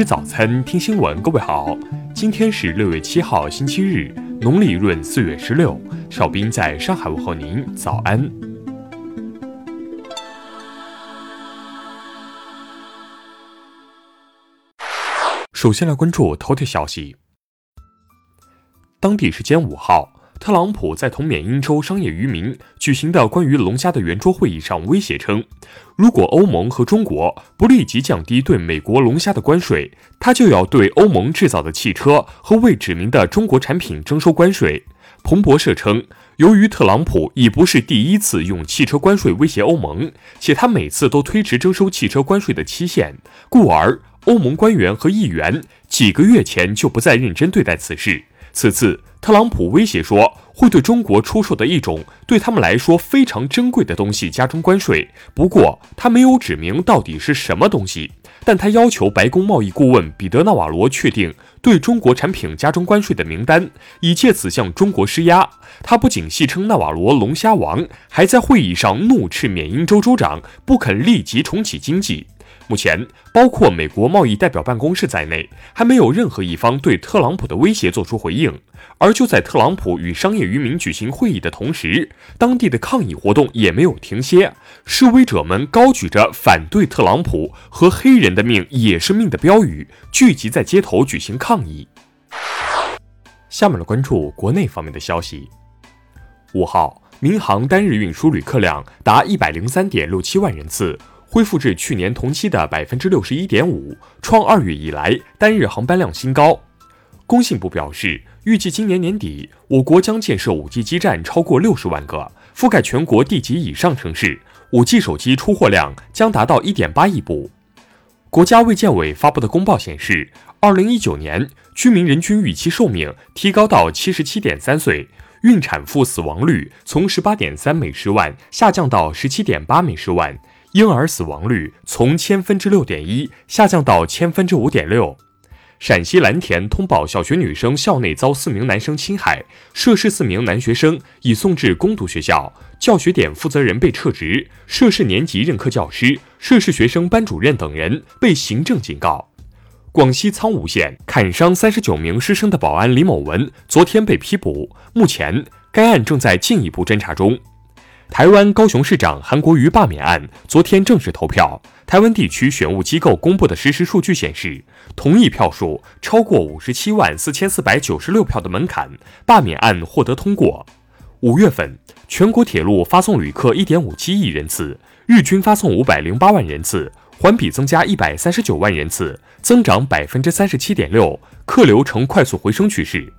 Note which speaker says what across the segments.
Speaker 1: 吃早餐，听新闻。各位好，今天是六月七号，星期日，农历闰四月十六。少斌在上海问候您，早安。首先来关注头条消息。当地时间五号。特朗普在同缅因州商业渔民举行的关于龙虾的圆桌会议上威胁称，如果欧盟和中国不立即降低对美国龙虾的关税，他就要对欧盟制造的汽车和未指明的中国产品征收关税。彭博社称，由于特朗普已不是第一次用汽车关税威胁欧盟，且他每次都推迟征收汽车关税的期限，故而欧盟官员和议员几个月前就不再认真对待此事。此次。特朗普威胁说，会对中国出售的一种对他们来说非常珍贵的东西加征关税。不过，他没有指明到底是什么东西。但他要求白宫贸易顾问彼得·纳瓦罗确定对中国产品加征关税的名单，以借此向中国施压。他不仅戏称纳瓦罗“龙虾王”，还在会议上怒斥缅因州州长不肯立即重启经济。目前，包括美国贸易代表办公室在内，还没有任何一方对特朗普的威胁做出回应。而就在特朗普与商业渔民举行会议的同时，当地的抗议活动也没有停歇。示威者们高举着反对特朗普和“黑人的命也是命”的标语，聚集在街头举行抗议。下面来关注国内方面的消息。五号，民航单日运输旅客量达一百零三点六七万人次。恢复至去年同期的百分之六十一点五，创二月以来单日航班量新高。工信部表示，预计今年年底，我国将建设五 G 基站超过六十万个，覆盖全国地级以上城市。五 G 手机出货量将达到一点八亿部。国家卫健委发布的公报显示，二零一九年居民人均预期寿命提高到七十七点三岁，孕产妇死亡率从十八点三每十万下降到十七点八每十万。婴儿死亡率从千分之六点一下降到千分之五点六。陕西蓝田通报小学女生校内遭四名男生侵害，涉事四名男学生已送至公读学校，教学点负责人被撤职，涉事年级任课教师、涉事学生班主任等人被行政警告。广西苍梧县砍伤三十九名师生的保安李某文昨天被批捕，目前该案正在进一步侦查中。台湾高雄市长韩国瑜罢免案昨天正式投票。台湾地区选务机构公布的实时数据显示，同意票数超过五十七万四千四百九十六票的门槛，罢免案获得通过。五月份，全国铁路发送旅客一点五七亿人次，日均发送五百零八万人次，环比增加一百三十九万人次，增长百分之三十七点六，客流呈快速回升趋势。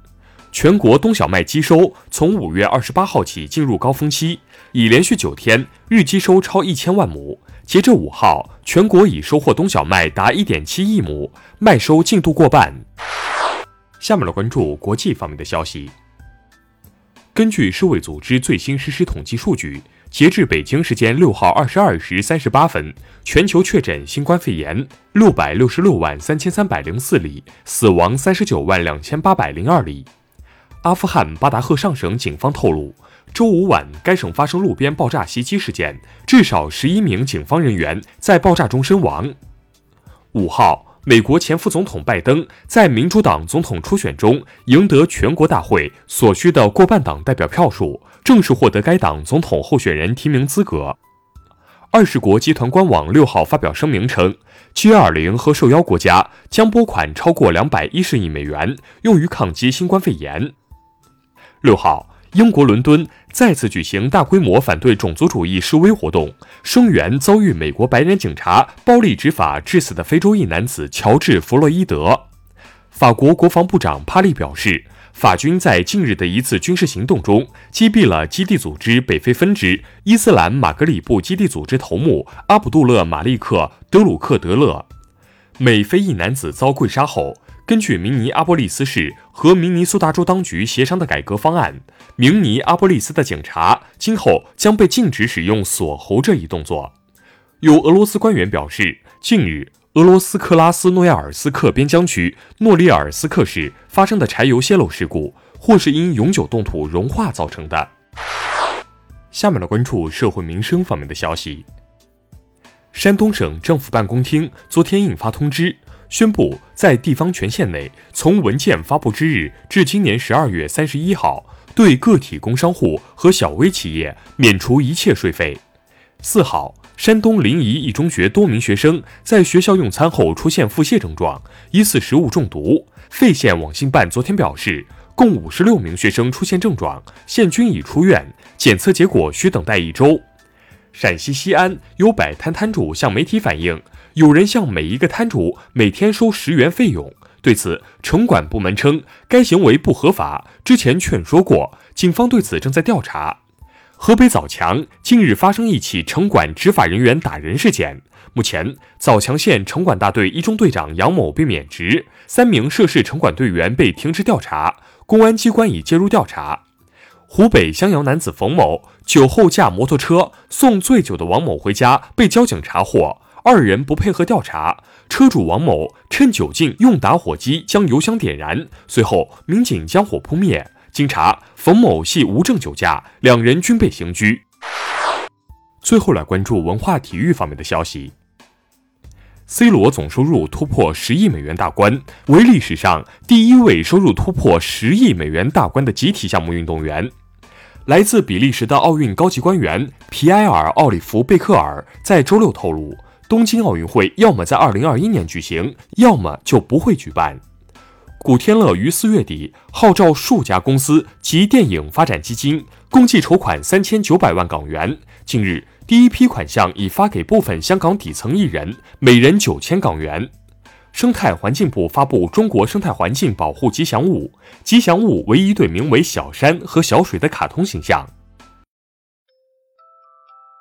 Speaker 1: 全国冬小麦机收从五月二十八号起进入高峰期，已连续九天日机收超一千万亩。截至五号，全国已收获冬小麦达一点七亿亩，麦收进度过半。下面来关注国际方面的消息。根据世卫组织最新实时统计数据，截至北京时间六号二十二时三十八分，全球确诊新冠肺炎六百六十六万三千三百零四例，死亡三十九万两千八百零二例。阿富汗巴达赫尚省警方透露，周五晚该省发生路边爆炸袭击事件，至少十一名警方人员在爆炸中身亡。五号，美国前副总统拜登在民主党总统初选中赢得全国大会所需的过半党代表票数，正式获得该党总统候选人提名资格。二十国集团官网六号发表声明称，G20 和受邀国家将拨款超过两百一十亿美元，用于抗击新冠肺炎。六号，英国伦敦再次举行大规模反对种族主义示威活动，声援遭遇美国白人警察暴力执法致死的非洲裔男子乔治·弗洛伊德。法国国防部长帕利表示，法军在近日的一次军事行动中击毙了基地组织北非分支伊斯兰马格里布基地组织头目阿卜杜勒·马利克·德鲁克德勒。美非裔男子遭跪杀后。根据明尼阿波利斯市和明尼苏达州当局协商的改革方案，明尼阿波利斯的警察今后将被禁止使用锁喉这一动作。有俄罗斯官员表示，近日俄罗斯克拉斯诺亚尔斯克边疆区诺里尔斯克市发生的柴油泄漏事故，或是因永久冻土融化造成的。下面来关注社会民生方面的消息。山东省政府办公厅昨天印发通知。宣布在地方权限内，从文件发布之日至今年十二月三十一号，对个体工商户和小微企业免除一切税费。四号，山东临沂一中学多名学生在学校用餐后出现腹泻症状，疑似食物中毒。费县网信办昨天表示。共五十六名学生出现症状，现均已出院，检测结果需等待一周。陕西西安有摆摊摊主向媒体反映，有人向每一个摊主每天收十元费用。对此，城管部门称该行为不合法，之前劝说过，警方对此正在调查。河北枣强近日发生一起城管执法人员打人事件。目前，枣强县城管大队一中队长杨某被免职，三名涉事城管队员被停职调查，公安机关已介入调查。湖北襄阳男子冯某酒后驾摩托车送醉酒的王某回家，被交警查获，二人不配合调查，车主王某趁酒劲用打火机将油箱点燃，随后民警将火扑灭。经查，冯某系无证酒驾，两人均被刑拘。最后来关注文化体育方面的消息。C 罗总收入突破十亿美元大关，为历史上第一位收入突破十亿美元大关的集体项目运动员。来自比利时的奥运高级官员皮埃尔·奥利弗·贝克尔在周六透露，东京奥运会要么在二零二一年举行，要么就不会举办。古天乐于四月底号召数家公司及电影发展基金，共计筹款三千九百万港元。近日。第一批款项已发给部分香港底层艺人，每人九千港元。生态环境部发布中国生态环境保护吉祥物，吉祥物为一对名为小山和小水的卡通形象。